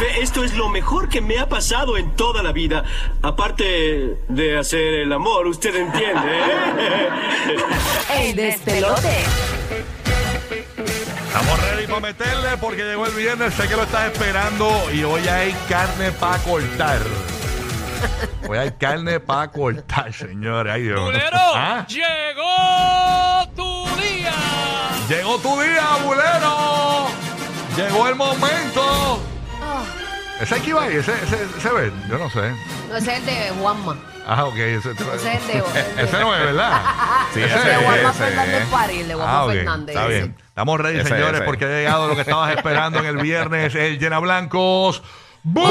Esto es lo mejor que me ha pasado en toda la vida. Aparte de hacer el amor, usted entiende, ¿eh? El despelote. Estamos ready para meterle porque llegó el viernes, sé que lo estás esperando y hoy hay carne para cortar. Hoy hay carne para cortar, señores. Ay, Dios. ¡Bulero! ¿Ah? ¡Llegó tu día! Llegó tu día, bulero. Llegó el momento. Ese aquí va ahí, ese, ese, ese ve, yo no sé. No, ese es el de Juanma. Ah, ok. Ese, Ese es el de, el ese no es, ¿verdad? Sí, Ese el de ese Juanma es, Fernández ese París, de Juanma Ah, ok, Fernández. Está bien. Estamos ready, Ese, señores, ese. porque ha llegado lo que estabas esperando en el viernes, el Llena Blancos. ¡Bulero!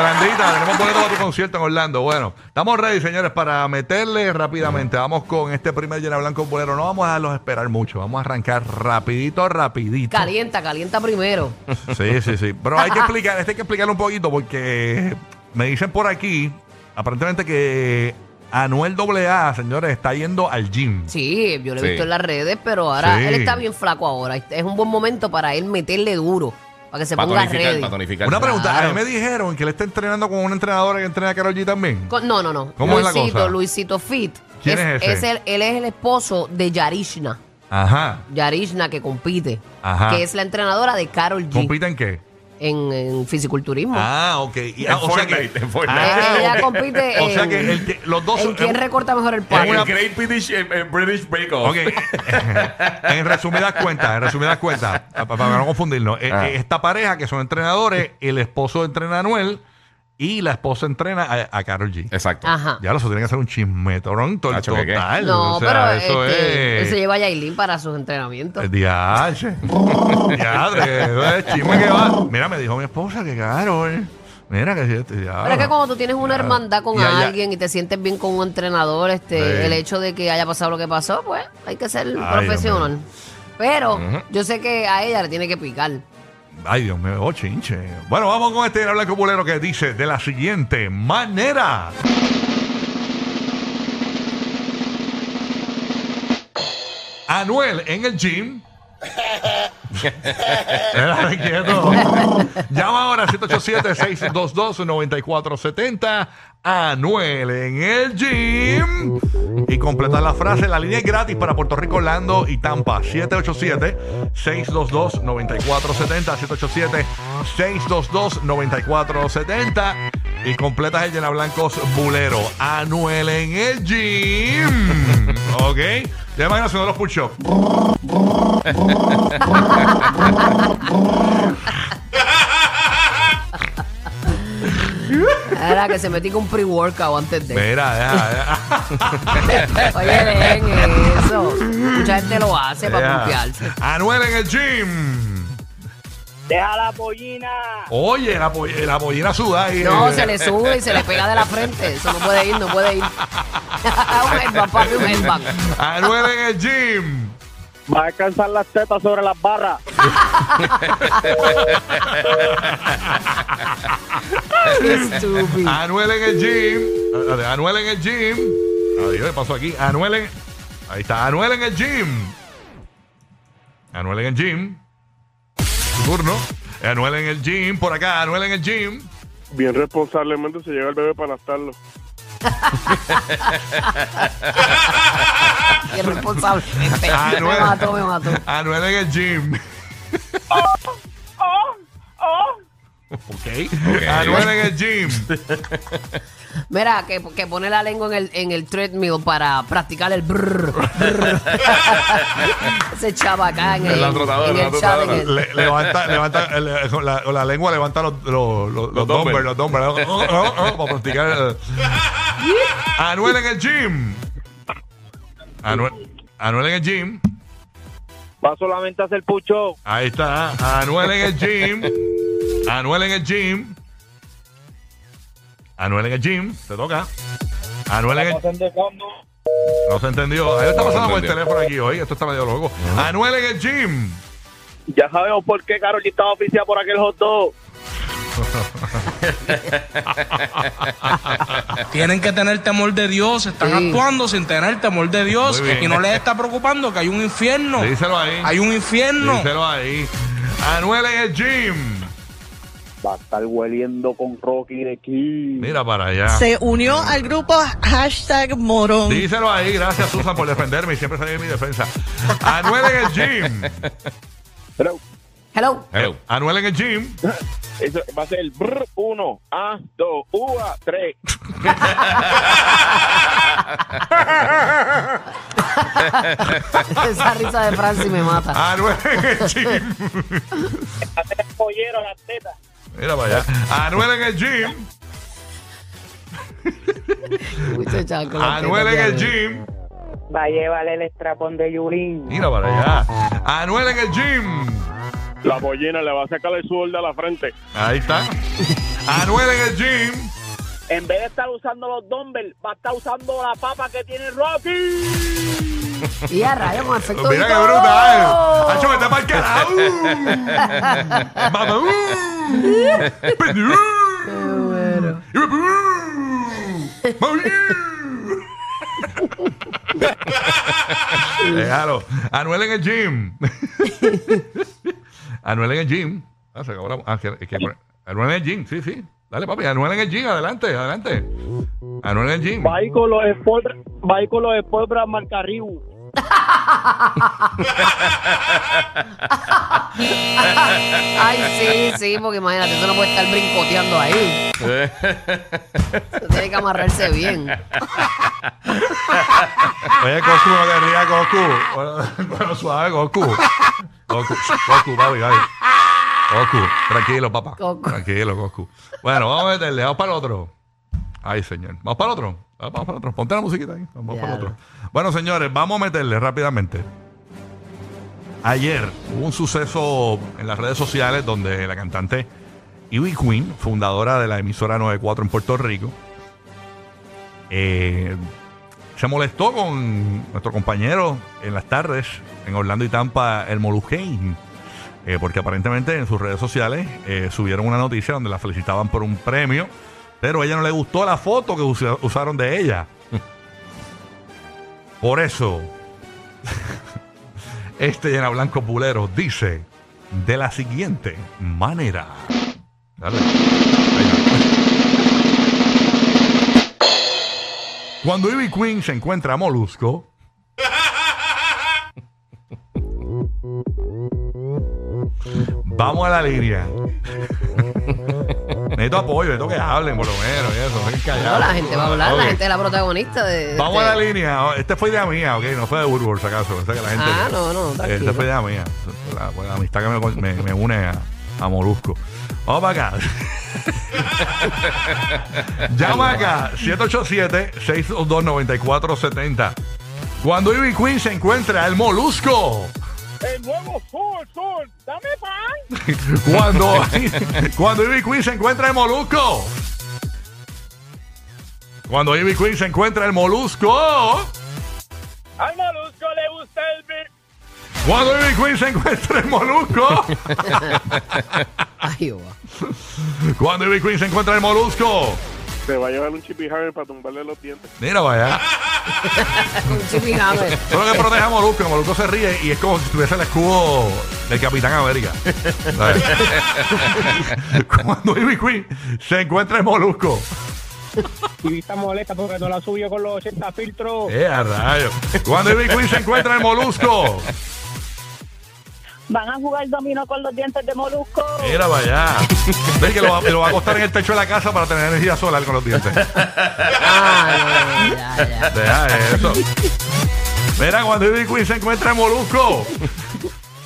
Yolandita, tenemos boleto para tu concierto en Orlando. Bueno, estamos ready, señores, para meterle rápidamente. Vamos con este primer Llena Blanco Bolero. No vamos a dejarlos esperar mucho. Vamos a arrancar rapidito, rapidito. Calienta, calienta primero. Sí, sí, sí. Pero hay que explicar, este hay que explicarlo un poquito porque me dicen por aquí, aparentemente que Anuel AA, señores, está yendo al gym. Sí, yo lo he Sí. visto en las redes, pero ahora Sí. él está bien flaco ahora. Es un buen momento para él meterle duro, para que se ponga ready. para tonificar. Una pregunta, a mí me dijeron que él está entrenando con una entrenadora que entrena a Karol G también. Con- no, no, no. ¿Cómo es la Luisito, cosa? Luisito Fit. ¿Quién es ese? el- él es el esposo de Yarishna. Ajá. Yarishna que compite. Ajá. Que es la entrenadora de Carol G. ¿Compite en qué? En, en fisiculturismo. Ah, ok. Y- En ah, o sea que, Fortnite, en Fortnite. Ah, Ella compite O sea que, el que los dos ¿En quién recorta mejor el En una- Great British, eh, eh, British Bake Off. Ok. en resumidas cuentas, en resumidas cuentas, pa- pa- para, no confundirnos, eh, Ah. eh, esta pareja que son entrenadores, el esposo entrena a Anuel y la esposa entrena a, a Karol G. Exacto. Ajá. Ya eso tiene que ser un chismetorón to- Nacho, ¿qué qué? total. No, o sea, pero eso este, él es. se lleva a Yailin para sus entrenamientos. El diache. Diadre, eso es chisme que va. Mira, me dijo mi esposa que Karol. Mira que si este diablo. Pero es que cuando tú tienes una hermandad con alguien y te sientes bien con un entrenador, este, Sí. el hecho de que haya pasado lo que pasó, pues hay que ser Ay, profesional. Pero yo sé que a ella le tiene que picar. Ay, Dios mío, oh, chinche. Bueno, vamos con este blanco bulero que dice de la siguiente manera. Anuel en el gym. Era quieto. Llama ahora 787-622-9470. Anuel en el gym. Y completa la frase. La línea es gratis para Puerto Rico, Orlando y Tampa. 787-622-9470. 787-622-9470. Y completas el llena blancos bulero. Anuel en el gym. ¿Ok? Ya imagino haciendo los push-ups. Era que se metí con un pre-workout antes de. Mira, ya, ya. Oye, dejen eso. Mucha gente lo hace para confiarse. Anuel en el gym. Deja la pollina. Oye, la, poll- la pollina suda ahí. No, se le sube y se le pega de la frente. Eso no puede ir, no puede ir. un headbang, papi, un headbang. Anuel en el gym. Va a alcanzar las tetas sobre las barras. Estúpido. Anuel en el gym. Ah, Anuel en el gym. Adiós, ¿qué pasó aquí? Anuel en. Ahí está, Anuel en el gym. Anuel en el gym. Su turno. Anuel en el gym. Por acá, Anuel en el gym. Bien responsablemente se lleva el bebé para nastarlo. Irresponsablemente. Anuel. Me mató, me mató. Anuel en el gym. ok. Anuel en el gym. Mira, que, que pone la lengua en el, en el treadmill para practicar el brrr. brrr. Ese chava acá en el, En la trotadora, en la el chat. trotadora. en el- Le- levanta, levanta, el- con, la, lengua levanta los, los, los, los dumbbells, los dumbbells. Oh, oh, oh, para practicar. Anuel en el gym. Anuel, Anuel en el gym. Va solamente a hacer pucho. Ahí está. Anuel en el gym. Anuel en el gym. Anuel en el gym. Te toca. Anuel en el No se entendió. Ahí está pasando con el teléfono aquí hoy. Esto está medio loco. Anuel en el gym. Ya sabemos por qué Carol estaba oficial por aquel hot dog. Tienen que tener temor de Dios, están Sí. actuando sin tener temor de Dios y no les está preocupando que hay un infierno. Díselo ahí. Hay un infierno. Díselo ahí. Anuel en el gym. Va a estar hueliendo con Rocky de aquí. Mira para allá. Se unió al grupo hashtag morón. Díselo ahí. Gracias, Susan, por defenderme y siempre salir en mi defensa. Anuel en el gym. Pero Hello. Eh, Anuel en el gym. eso va a ser el brr, uno, A, dos, UA, tres. Esa risa de Francis me mata. Anuel en el gym. Hacer el pollero a las tetas. Mira para allá. Anuel en el gym. Anuel en el gym. Va a llevarle el estrapón de Yulín. Mira para allá. Anuel en el gym. La pollina le va a sacar el sudor de la frente. Ahí está. Anuel en el gym. En vez de estar usando los dumbbells, va a estar usando la papa que tiene Rocky. Y a rayo con efecto Mira qué brutal. Hacho, vete para el carajo. Anuel en el gym. Anuel en el gym. Ah, ah, Anuel en el gym, sí, sí. Dale, papi. Anuel en el gym, adelante, adelante. Anuel en el gym. Va con los Sport, va con los Brand. Ay, sí, sí, porque imagínate, eso no puede estar brincoteando ahí. Eso tiene que amarrarse bien. Oye, Goku, no te rías, Goku. Bueno, bueno, suave, Goku. Goku, Goku, papi, papi. Goku, tranquilo, papá. Goku. Tranquilo, Goku. Bueno, vamos a meterle, vamos para el otro. Ay, señor. Vamos para otro. Vamos para otro. Ponte la musiquita ahí. Vamos para otro. Bueno, señores, vamos a meterle rápidamente. Ayer hubo un suceso en las redes sociales donde la cantante Ivy Queen, fundadora de la emisora 94 en Puerto Rico, eh, se molestó con nuestro compañero en las tardes en Orlando y Tampa, el Moluquein, eh, porque aparentemente en sus redes sociales eh, subieron una noticia donde la felicitaban por un premio, pero a ella no le gustó la foto que usa- usaron de ella. Por eso, este llena blanco pulero dice de la siguiente manera. Dale. Cuando Ivy Queen se encuentra a Molusco. Vamos a la línea. Necesito apoyo, necesito que hablen por lo menos. y eso, no la gente va a hablar, Ok. la gente es la protagonista de. Vamos a la línea. Este fue idea mía, ok, no fue de Woodward, acaso. O sea, que la gente, Ah, no, no, tranquilo. Esta fue idea mía. La, la amistad que me, me- me une a, a Molusco. Vamos para acá. Llama acá, 787-622-9470. Cuando Ivy Queen se encuentra el Molusco. El nuevo Sol, Sol, dame pan. Cuando, cuando Ivy Queen se encuentra el Molusco. Cuando Ivy Queen se encuentra el Molusco. Al molusco le gusta el bir. Cuando Ivy Queen se encuentra el Molusco. Ay, va. Cuando Ivy Queen se encuentra el Molusco. Se va a llevar un chip y hammer para tumbarle los dientes. Mira, vaya. Con Chippy Hammer. Eso es lo que protege a Molusco. Molusco se ríe y es como si tuviese el escudo del Capitán América. ¿Sabes? Cuando Ivy Queen se encuentra el Molusco. Y está molesta porque no la subió con los 80 filtros. ¡Eh, a rayo! Cuando Ivy Queen se encuentra el Molusco. Van a jugar dominó con los dientes de molusco. Mira, vaya. Ven que lo va, lo va a acostar en el techo de la casa para tener energía solar con los dientes. Ay, ya, ya. Deja eso. Mira, cuando Ivy Queen se encuentra el Molusco.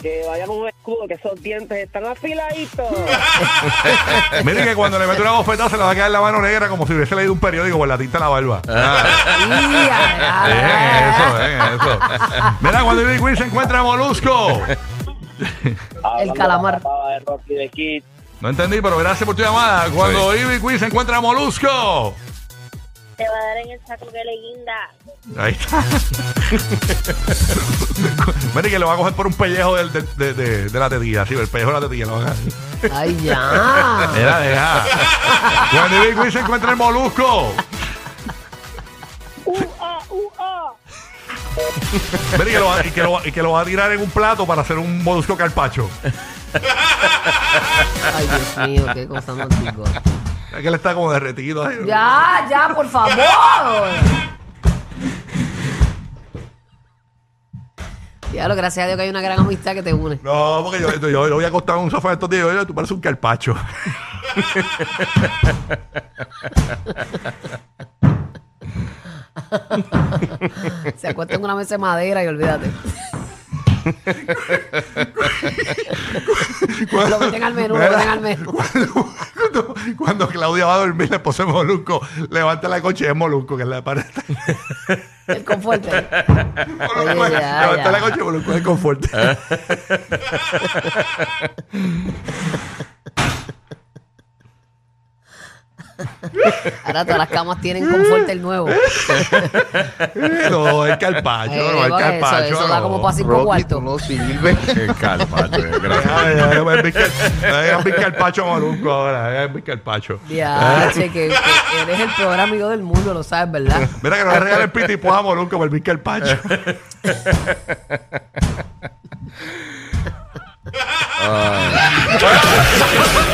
Que vaya con un escudo, que esos dientes están afiladitos. Miren que cuando le mete una bofetada se le va a quedar la mano negra como si hubiese leído un periódico con la tinta en la barba. Ah, dejen eso, dejen eso. Mira, cuando Ivy Queen se encuentra el Molusco. El calamar. de Rocky de Kid. No entendí, pero gracias por tu llamada. Cuando Ivy Queen se encuentra Molusco. Te va a dar en el saco que le guinda. Ahí está. Miren que lo va a coger por un pellejo del- de, de- de- de la tetilla, sí, el pellejo de la tetilla lo va a coger. Ay, ya. Mira, deja. Cuando Big Win se encuentra el molusco. Mira, y que, lo, va- y, que lo, va- y que lo va a tirar en un plato para hacer un molusco carpacho. Ay, Dios mío, qué cosa más digo. Es que él está como derretido. ahí. Ya, ya, por favor. Diablo, gracias a Dios que hay una gran amistad que te une. No, porque yo, yo, yo lo voy a acostar en un sofá estos días. y yo, Oye, tú pareces un carpacho. Se acuesta en una mesa de madera y olvídate. lo meten al menú, lo meten al menú. Cuando, cuando- cuando Claudia va a dormir, le pone molusco. Levanta la coche y es molusco, que es la pared. El confort. Oye, Molusco, ya, levanta ya. la coche y molusco es confort. Ahora todas las camas tienen confort el nuevo. no, es carpacho. Eh, no, es porque eso, carpacho. eso da no. como para cinco Rocky, cuartos. no sirve. Qué carpacho, gracias. Vizca carpacho molusco ahora. Es Vizca carpacho. Ya, che, que, que eres el peor amigo del mundo, lo sabes, ¿verdad? Mira que no le regalen piti y puja molusco por el carpacho.